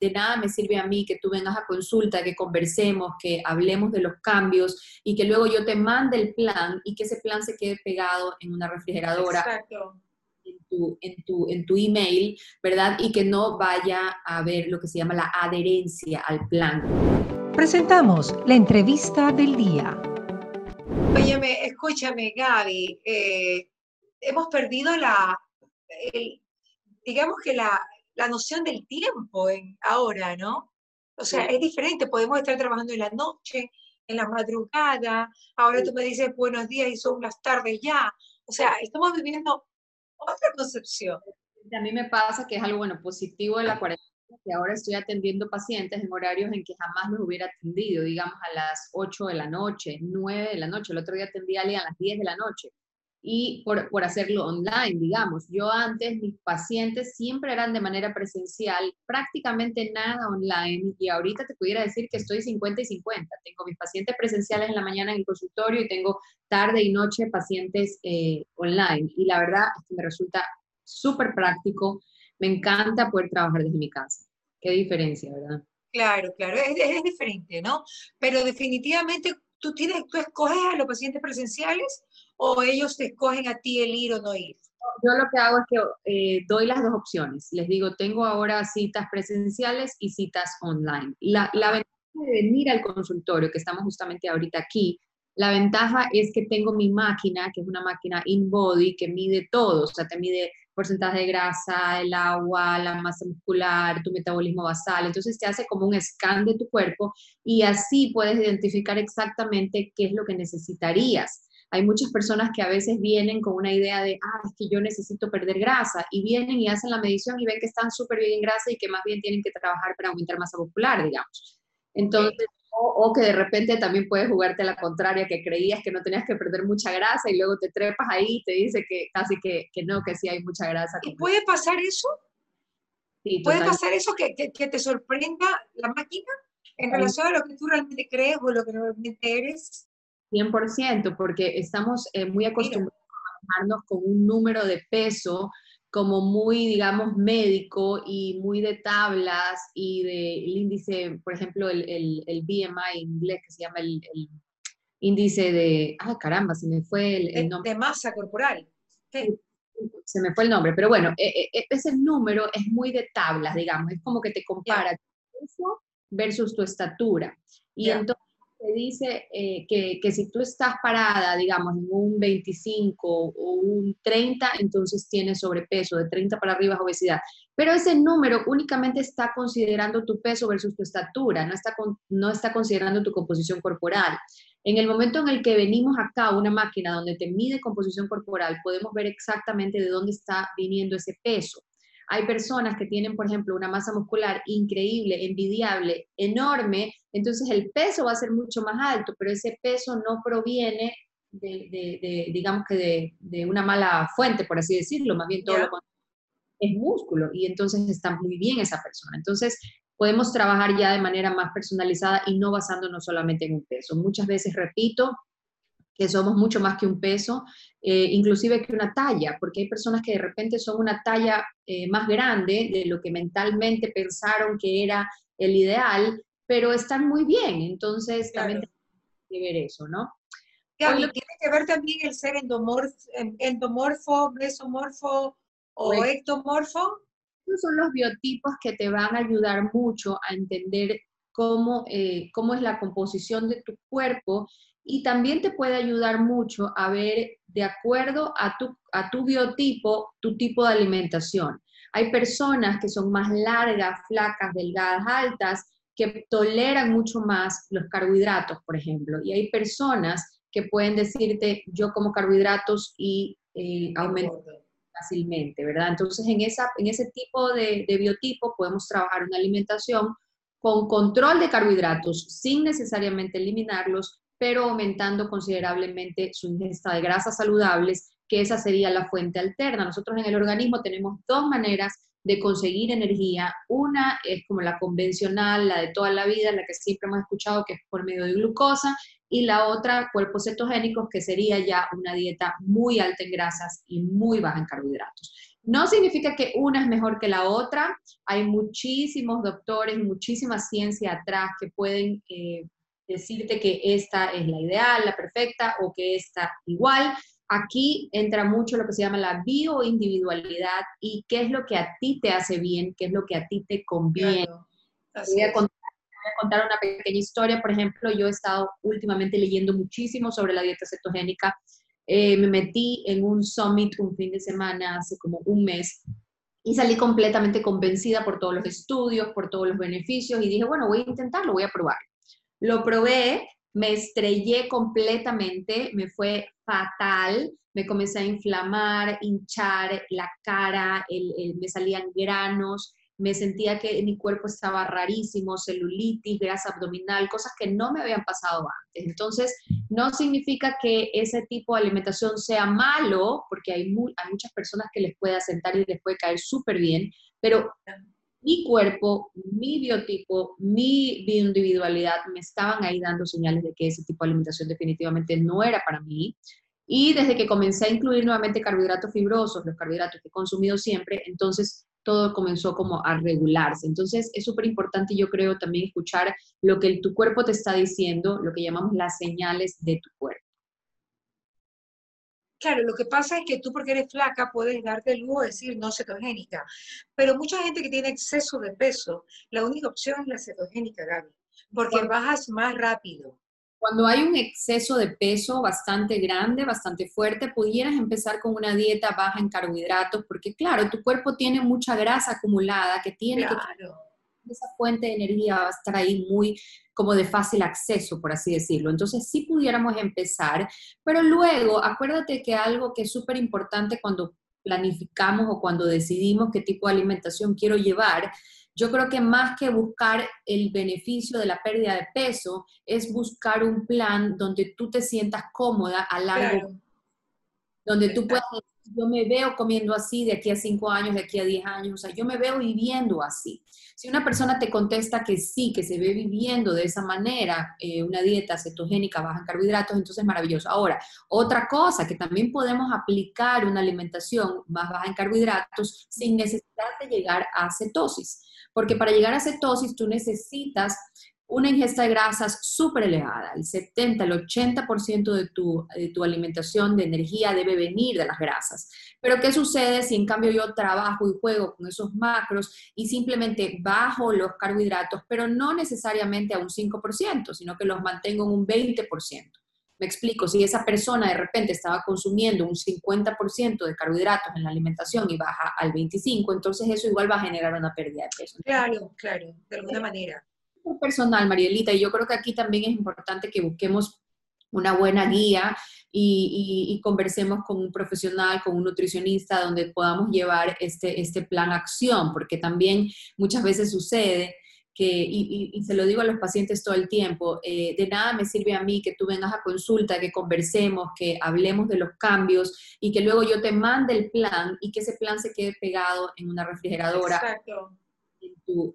de nada me sirve a mí que tú vengas a consulta, que conversemos, que hablemos de los cambios y que luego yo te mande el plan y que ese plan se quede pegado en una refrigeradora. Exacto. En tu, en, tu, en tu email, ¿verdad? Y que no vaya a ver lo que se llama la adherencia al plan. Presentamos la entrevista del día. Óyeme, escúchame, Gaby. Eh, hemos perdido la, digamos que la, la noción del tiempo en, ahora, ¿no? O sea, es diferente, podemos estar trabajando en la noche, en la madrugada, ahora tú me dices buenos días y son las tardes ya. O sea, estamos viviendo otra concepción. A mí me pasa que es algo, bueno, positivo de la cuarentena, que ahora estoy atendiendo pacientes en horarios en que jamás los hubiera atendido, digamos a las 8 de la noche, 9 de la noche. El otro día atendí a alguien a las 10 de la noche y por, por, hacerlo online, digamos. Yo antes, mis pacientes siempre eran de manera presencial, prácticamente nada online, y ahorita te pudiera decir que estoy 50 y 50. Tengo mis pacientes presenciales en la mañana en el consultorio y tengo tarde y noche pacientes eh, online. Y la verdad me resulta súper práctico, me encanta poder trabajar desde mi casa. Qué diferencia, ¿verdad? Claro, claro, es diferente, ¿no? Pero definitivamente tú, tienes, tú escoges a los pacientes presenciales o ellos te escogen a ti el ir o no ir? Yo lo que hago es que eh, doy las dos opciones. Les digo, tengo ahora citas presenciales y citas online. La, la ventaja de venir al consultorio, que estamos justamente ahorita aquí, la ventaja es que tengo mi máquina, que es una máquina in-body, que mide todo, o sea, te mide porcentaje de grasa, el agua, la masa muscular, tu metabolismo basal. Entonces te hace como un scan de tu cuerpo y así puedes identificar exactamente qué es lo que necesitarías. Hay muchas personas que a veces vienen con una idea de, ah, es que yo necesito perder grasa, y vienen y hacen la medición y ven que están súper bien en grasa y que más bien tienen que trabajar para aumentar masa muscular, digamos. Entonces, o, que de repente también puedes jugarte a la contraria, que creías que no tenías que perder mucha grasa y luego te trepas ahí y te dice que casi que, que no, que sí hay mucha grasa. ¿Y puede pasar eso? Sí, ¿Puede pasar eso que, que, te sorprenda la máquina en relación a lo que tú realmente crees o lo que realmente eres? 100%, porque estamos eh, muy acostumbrados a trabajarnos con un número de peso como muy, digamos, médico y muy de tablas y de índice, por ejemplo, el, el, BMI en inglés, que se llama el, índice de, ah, caramba, se me fue el, nombre. De masa corporal. Se me fue el nombre, pero bueno, e, e, ese número es muy de tablas, digamos, es como que te compara tu peso versus tu estatura. Y entonces te dice eh, que, que, si tú estás parada, digamos, en un 25 o un 30, entonces tienes sobrepeso, de 30 para arriba es obesidad. Pero ese número únicamente está considerando tu peso versus tu estatura, no está, no está considerando tu composición corporal. En el momento en el que venimos acá a una máquina donde te mide composición corporal, podemos ver exactamente de dónde está viniendo ese peso. Hay personas que tienen, por ejemplo, una masa muscular increíble, envidiable, enorme, entonces el peso va a ser mucho más alto, pero ese peso no proviene de, digamos que de, una mala fuente, por así decirlo, más bien todo lo es músculo y entonces está muy bien esa persona. Entonces podemos trabajar ya de manera más personalizada y no basándonos solamente en un peso. Muchas veces, repito, que somos mucho más que un peso, eh, inclusive que una talla, porque hay personas que de repente son una talla eh, más grande de lo que mentalmente pensaron que era el ideal, pero están muy bien, entonces también tenemos que ver eso, ¿no? tiene que ver también el ser endomorfo, endomorfo mesomorfo o pues ectomorfo. Son los biotipos que te van a ayudar mucho a entender cómo, eh, cómo es la composición de tu cuerpo y también te puede ayudar mucho a ver de acuerdo a tu, a tu biotipo, tu tipo de alimentación. Hay personas que son más largas, flacas, delgadas, altas, que toleran mucho más los carbohidratos, por ejemplo. Y hay personas que pueden decirte, yo como carbohidratos y eh, aumento fácilmente, ¿verdad? Entonces, en, esa, en ese tipo de, de biotipo podemos trabajar una alimentación con control de carbohidratos sin necesariamente eliminarlos, pero aumentando considerablemente su ingesta de grasas saludables, que esa sería la fuente alterna. Nosotros en el organismo tenemos dos maneras de conseguir energía. Una es como la convencional, la de toda la vida, la que siempre hemos escuchado, que es por medio de glucosa, y la otra, cuerpos cetogénicos, que sería ya una dieta muy alta en grasas y muy baja en carbohidratos. No significa que una es mejor que la otra. Hay muchísimos doctores, muchísima ciencia atrás que pueden eh, decirte que esta es la ideal, la perfecta o que esta igual. Aquí entra mucho lo que se llama la bioindividualidad y qué es lo que a ti te hace bien, qué es lo que a ti te conviene. Voy a, contar, voy a, contar, una pequeña historia. Por ejemplo, yo he estado últimamente leyendo muchísimo sobre la dieta cetogénica eh, me metí en un summit un fin de semana hace como un mes y salí completamente convencida por todos los estudios, por todos los beneficios y dije, bueno, voy a intentarlo, voy a probar. Lo probé, me estrellé completamente, me fue fatal, me comencé a inflamar, hinchar la cara, me salían granos, me sentía que mi cuerpo estaba rarísimo, celulitis, grasa abdominal, cosas que no me habían pasado antes. Entonces, no significa que ese tipo de alimentación sea malo, porque hay, muchas personas que les puede asentar y les puede caer súper bien, pero mi cuerpo, mi biotipo, mi bioindividualidad me estaban ahí dando señales de que ese tipo de alimentación definitivamente no era para mí. Y desde que comencé a incluir nuevamente carbohidratos fibrosos, los carbohidratos que he consumido siempre, entonces todo comenzó como a regularse. Entonces es súper importante, yo creo, también escuchar lo que tu cuerpo te está diciendo, lo que llamamos las señales de tu cuerpo. Claro, lo que pasa es que tú porque eres flaca puedes darte el lujo de decir no cetogénica, pero mucha gente que tiene exceso de peso, la única opción es la cetogénica, Gaby, porque bajas más rápido. Cuando hay un exceso de peso bastante grande, bastante fuerte, pudieras empezar con una dieta baja en carbohidratos, porque claro, tu cuerpo tiene mucha grasa acumulada que tiene que... Esa fuente de energía va a estar ahí muy como de fácil acceso, por así decirlo. Entonces sí pudiéramos empezar, pero luego acuérdate que algo que es súper importante cuando planificamos o cuando decidimos qué tipo de alimentación quiero llevar, yo creo que más que buscar el beneficio de la pérdida de peso, es buscar un plan donde tú te sientas cómoda a largo, donde tú puedas, yo me veo comiendo así de aquí a cinco años, de aquí a diez años, o sea, yo me veo viviendo así. Si una persona te contesta que sí, que se ve viviendo de esa manera, eh, una dieta cetogénica baja en carbohidratos, entonces es maravilloso. Ahora, otra cosa que también podemos aplicar una alimentación más baja en carbohidratos sin necesidad de llegar a cetosis porque para llegar a cetosis tú necesitas una ingesta de grasas súper elevada. El 70, el 80% de tu, de tu alimentación de energía debe venir de las grasas. Pero ¿qué sucede si en cambio yo trabajo y juego con esos macros y simplemente bajo los carbohidratos, pero no necesariamente a un 5%, sino que los mantengo en un 20%? Me explico, si esa persona de repente estaba consumiendo un 50% de carbohidratos en la alimentación y baja al 25%, entonces eso igual va a generar una pérdida de peso. Claro, claro, de alguna manera. Personal, Marielita, y yo creo que aquí también es importante que busquemos una buena guía y, conversemos con un profesional, con un nutricionista, donde podamos llevar este, este plan acción, porque también muchas veces sucede y, se lo digo a los pacientes todo el tiempo, eh, de nada me sirve a mí que tú vengas a consulta, que conversemos, que hablemos de los cambios y que luego yo te mande el plan y que ese plan se quede pegado en una refrigeradora. Exacto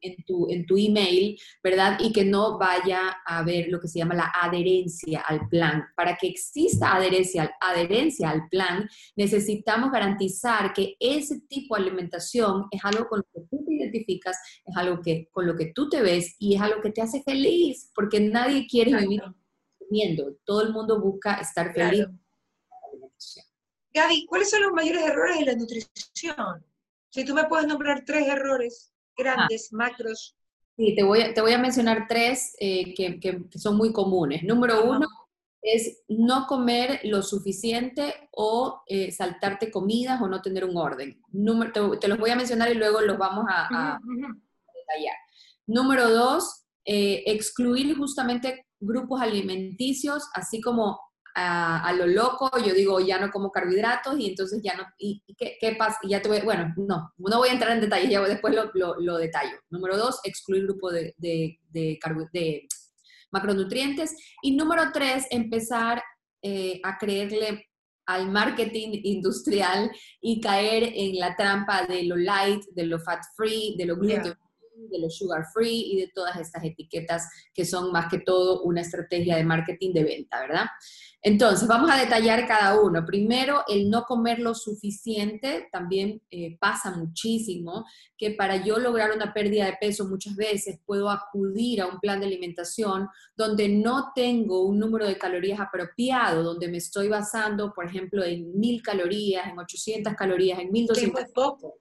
en tu, en tu, email, ¿verdad? Y que no vaya a haber lo que se llama la adherencia al plan. Para que exista adherencia, adherencia al plan, necesitamos garantizar que ese tipo de alimentación es algo con lo que tú te identificas, es algo que, con lo que tú te ves y es algo que te hace feliz, porque nadie quiere vivir comiendo. Todo el mundo busca estar feliz. Gaby, ¿cuáles son los mayores errores de la nutrición? Si tú me puedes nombrar tres errores grandes, macros. Sí, te voy a, te voy a mencionar tres eh, que, que, son muy comunes. Número uno es no comer lo suficiente o eh, saltarte comidas o no tener un orden. Número, te, los voy a mencionar y luego los vamos a, detallar. Número dos, eh, excluir justamente grupos alimenticios, así como a, lo loco, yo digo, ya no como carbohidratos y entonces ya no, ¿y, qué, qué, pasa? ya te voy, bueno, no, no voy a entrar en detalles, ya después lo, lo, lo detallo. Número dos, excluir grupo de, de, de, de macronutrientes. Y número tres, empezar eh, a creerle al marketing industrial y caer en la trampa de lo light, de lo fat free, de lo gluten de los sugar free y de todas estas etiquetas que son más que todo una estrategia de marketing de venta, ¿verdad? Entonces, vamos a detallar cada uno. Primero, el no comer lo suficiente también eh, pasa muchísimo, que para yo lograr una pérdida de peso muchas veces puedo acudir a un plan de alimentación donde no tengo un número de calorías apropiado, donde me estoy basando, por ejemplo, en mil calorías, en 800 calorías, en 1200. Es poco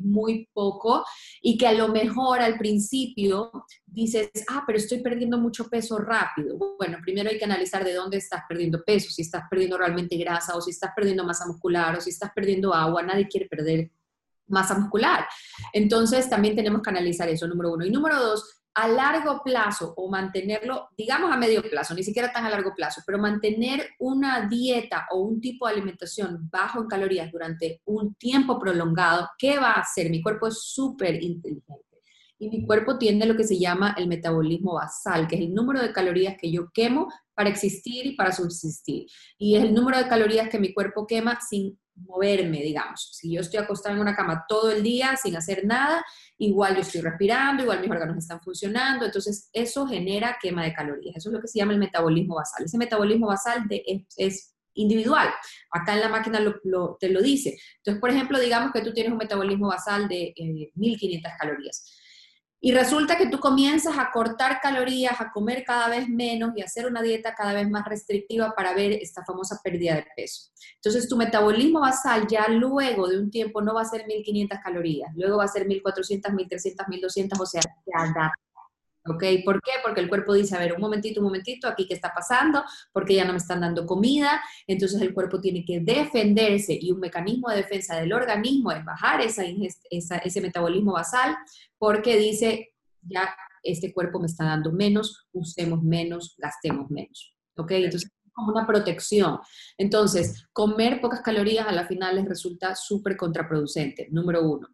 muy poco y que a lo mejor al principio dices, ah, pero estoy perdiendo mucho peso rápido. Bueno, primero hay que analizar de dónde estás perdiendo peso, si estás perdiendo realmente grasa o si estás perdiendo masa muscular o si estás perdiendo agua. Nadie quiere perder masa muscular. Entonces también tenemos que analizar eso, número uno. Y número dos, a largo plazo o mantenerlo, digamos a medio plazo, ni siquiera tan a largo plazo, pero mantener una dieta o un tipo de alimentación bajo en calorías durante un tiempo prolongado, ¿qué va a hacer? Mi cuerpo es súper inteligente y mi cuerpo tiene lo que se llama el metabolismo basal, que es el número de calorías que yo quemo para existir y para subsistir. Y es el número de calorías que mi cuerpo quema sin moverme, digamos. Si yo estoy acostada en una cama todo el día sin hacer nada, igual yo estoy respirando, igual mis órganos están funcionando, entonces eso genera quema de calorías. Eso es lo que se llama el metabolismo basal. Ese metabolismo basal es, individual. Acá en la máquina te lo dice. Entonces, por ejemplo, digamos que tú tienes un metabolismo basal de 1500 eh, calorías y resulta que tú comienzas a cortar calorías, a comer cada vez menos y a hacer una dieta cada vez más restrictiva para ver esta famosa pérdida de peso. Entonces tu metabolismo basal ya luego de un tiempo no va a ser 1500 calorías, luego va a ser 1400, 1300, 1200, o sea, se adapta. ¿Ok? ¿Por qué? Porque el cuerpo dice, a ver, un momentito, un momentito, aquí qué está pasando, porque ya no me están dando comida, entonces el cuerpo tiene que defenderse y un mecanismo de defensa del organismo es bajar esa, ese metabolismo basal, porque dice, ya este cuerpo me está dando menos, usemos menos, gastemos menos. ¿Ok? Entonces es como una protección. Entonces, comer pocas calorías a la final les resulta súper contraproducente, número uno.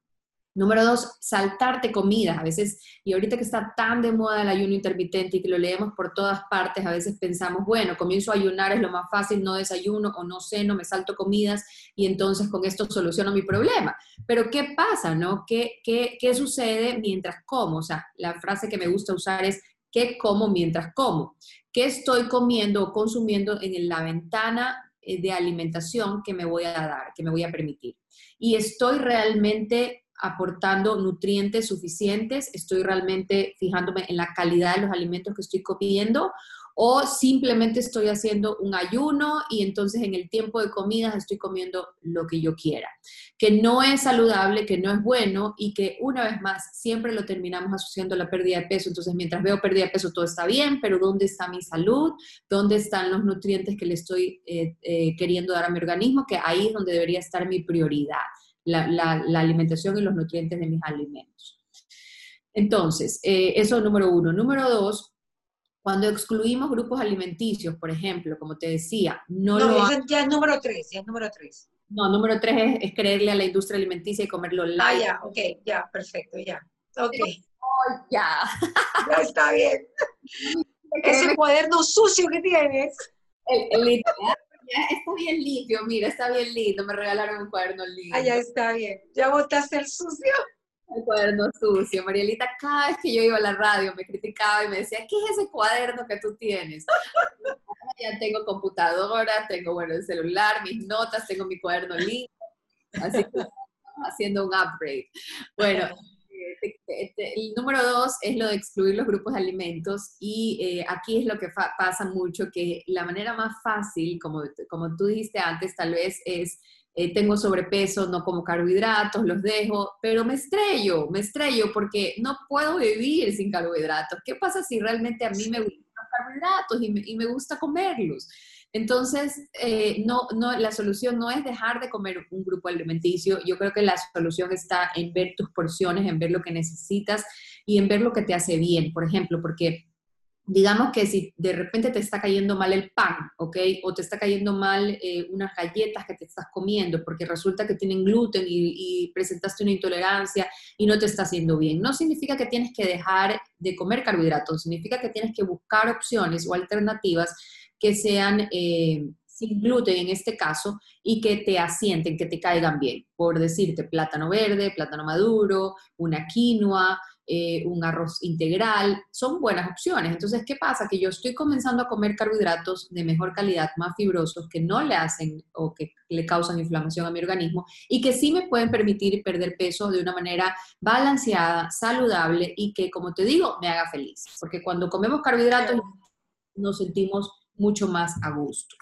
Número dos, saltarte comidas. A veces, y ahorita que está tan de moda el ayuno intermitente y que lo leemos por todas partes, a veces pensamos, bueno, comienzo a ayunar, es lo más fácil, no desayuno o no ceno, me salto comidas y entonces con esto soluciono mi problema. Pero ¿qué pasa, no? ¿Qué, qué, qué sucede mientras como? O sea, la frase que me gusta usar es, ¿qué como mientras como? ¿Qué estoy comiendo o consumiendo en la ventana eh, de alimentación que me voy a dar, que me voy a permitir? Y estoy realmente aportando nutrientes suficientes, estoy realmente fijándome en la calidad de los alimentos que estoy comiendo o simplemente estoy haciendo un ayuno y entonces en el tiempo de comidas estoy comiendo lo que yo quiera, que no es saludable, que no es bueno y que una vez más siempre lo terminamos asociando a la pérdida de peso. Entonces mientras veo pérdida de peso todo está bien, pero ¿dónde está mi salud? ¿Dónde están los nutrientes que le estoy eh, eh, queriendo dar a mi organismo? Que ahí es donde debería estar mi prioridad la, alimentación y los nutrientes de mis alimentos. Entonces, eh, eso es número uno. Número dos, cuando excluimos grupos alimenticios, por ejemplo, como te decía, no, no lo... ya es número tres, ya es número tres. No, número tres es, creerle a la industria alimenticia y comerlo light. Ah, ya, ok, ya, perfecto, ya. Ok. Oh, ya. Ya está bien. Ese cuaderno sucio que tienes. El, el, está bien limpio, mira, está bien lindo, me regalaron un cuaderno lindo. Ah, ya está bien, ya botaste el sucio. El cuaderno sucio. Marielita, cada vez que yo iba a la radio me criticaba y me decía, ¿qué es ese cuaderno que tú tienes? ya tengo computadora, tengo, bueno, el celular, mis notas, tengo mi cuaderno lindo. Así que haciendo un upgrade. Bueno, el número dos es lo de excluir los grupos de alimentos y eh, aquí es lo que pasa mucho, que la manera más fácil, como, como tú dijiste antes, tal vez es, eh, tengo sobrepeso, no como carbohidratos, los dejo, pero me estrello, me estrello porque no puedo vivir sin carbohidratos. ¿Qué pasa si realmente a mí me gustan los carbohidratos y me, y me gusta comerlos? Entonces, eh, no, no, la solución no es dejar de comer un grupo alimenticio. Yo creo que la solución está en ver tus porciones, en ver lo que necesitas y en ver lo que te hace bien. Por ejemplo, porque digamos que si de repente te está cayendo mal el pan, ¿ok? O te está cayendo mal eh, unas galletas que te estás comiendo porque resulta que tienen gluten y, y, presentaste una intolerancia y no te está haciendo bien. No significa que tienes que dejar de comer carbohidratos, significa que tienes que buscar opciones o alternativas que sean eh, sin gluten en este caso y que te asienten, que te caigan bien. Por decirte, plátano verde, plátano maduro, una quinoa, eh, un arroz integral, son buenas opciones. Entonces, ¿qué pasa? Que yo estoy comenzando a comer carbohidratos de mejor calidad, más fibrosos, que no le hacen o que le causan inflamación a mi organismo y que sí me pueden permitir perder peso de una manera balanceada, saludable y que, como te digo, me haga feliz. Porque cuando comemos carbohidratos nos sentimos mucho más a gusto.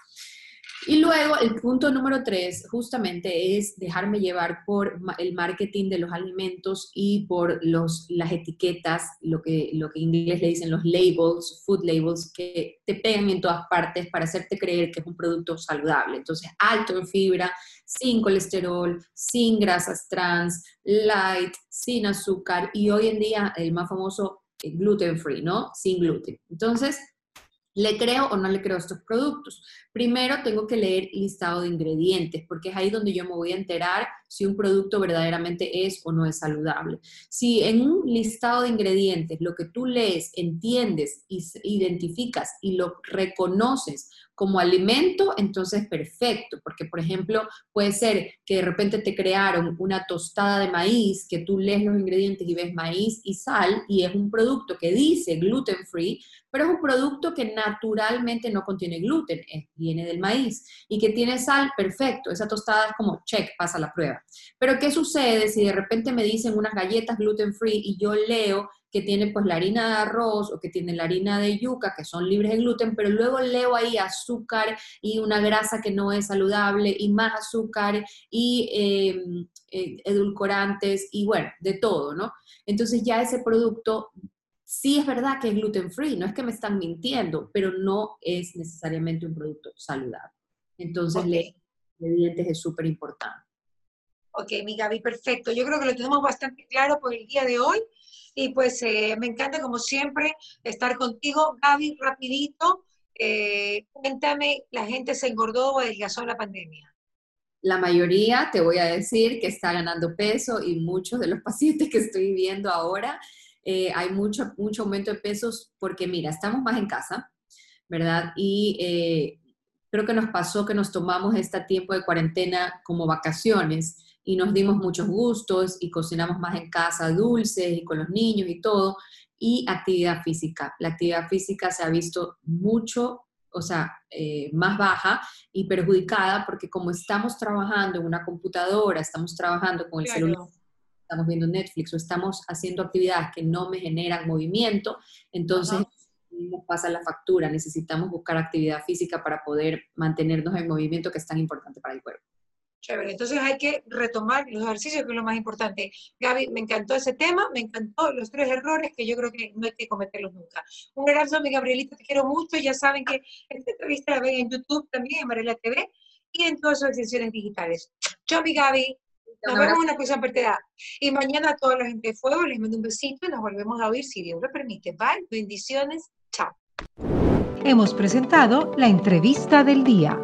Y luego el punto número tres justamente es dejarme llevar por el marketing de los alimentos y por los, las etiquetas, lo que, lo que en inglés le dicen los labels, food labels, que te pegan en todas partes para hacerte creer que es un producto saludable. Entonces, alto en fibra, sin colesterol, sin grasas trans, light, sin azúcar y hoy en día el más famoso, eh, gluten free, ¿no? Sin gluten. Entonces, ¿Le creo o no le creo a estos productos? Primero tengo que leer listado de ingredientes, porque es ahí donde yo me voy a enterar si un producto verdaderamente es o no es saludable. Si en un listado de ingredientes lo que tú lees, entiendes, identificas y lo reconoces como alimento, entonces perfecto, porque por ejemplo puede ser que de repente te crearon una tostada de maíz, que tú lees los ingredientes y ves maíz y sal y es un producto que dice gluten free, pero es un producto que naturalmente no contiene gluten, viene del maíz y que tiene sal, perfecto, esa tostada es como check, pasa la prueba. Pero ¿qué sucede si de repente me dicen unas galletas gluten free y yo leo que tiene pues la harina de arroz o que tiene la harina de yuca, que son libres de gluten, pero luego leo ahí azúcar y una grasa que no es saludable y más azúcar y em, eh, edulcorantes y bueno, de todo, ¿no? Entonces ya ese producto sí es verdad que es gluten free, no es que me están mintiendo, pero no es necesariamente un producto saludable. Entonces, okay. ingredientes es súper importante. Ok, mi Gaby, perfecto. Yo creo que lo tenemos bastante claro por el día de hoy. Y pues eh, me encanta, como siempre, estar contigo. Gaby, rapidito, eh, cuéntame, ¿la gente se engordó o adelgazó la pandemia? La mayoría, te voy a decir, que está ganando peso y muchos de los pacientes que estoy viendo ahora, eh, hay mucho, mucho aumento de pesos porque, mira, estamos más en casa, ¿verdad? Y creo que nos pasó que nos tomamos este tiempo de cuarentena como vacaciones y nos dimos muchos gustos y cocinamos más en casa dulces y con los niños y todo, y actividad física. La actividad física se ha visto mucho, o sea, eh, más baja y perjudicada porque como estamos trabajando en una computadora, estamos trabajando con el celular, estamos viendo Netflix o estamos haciendo actividades que no me generan movimiento, entonces nos pasa la factura. Necesitamos buscar actividad física para poder mantenernos en movimiento que es tan importante para el cuerpo. Chévere, entonces hay que retomar los ejercicios, que es lo más importante. Gaby, me encantó ese tema, me encantó los tres errores que yo creo que no hay que cometerlos nunca. Un abrazo, mi Gabrielita, te quiero mucho. Ya saben que esta entrevista la ven en YouTube también, en Marela TV, y en todas sus extensiones digitales. Chao, mi Gaby. Nos vemos en una próxima partida. Y mañana a toda la gente de Fuego les mando un besito y nos volvemos a oír si Dios lo permite. Bye, bendiciones, chao. Hemos presentado la entrevista del día.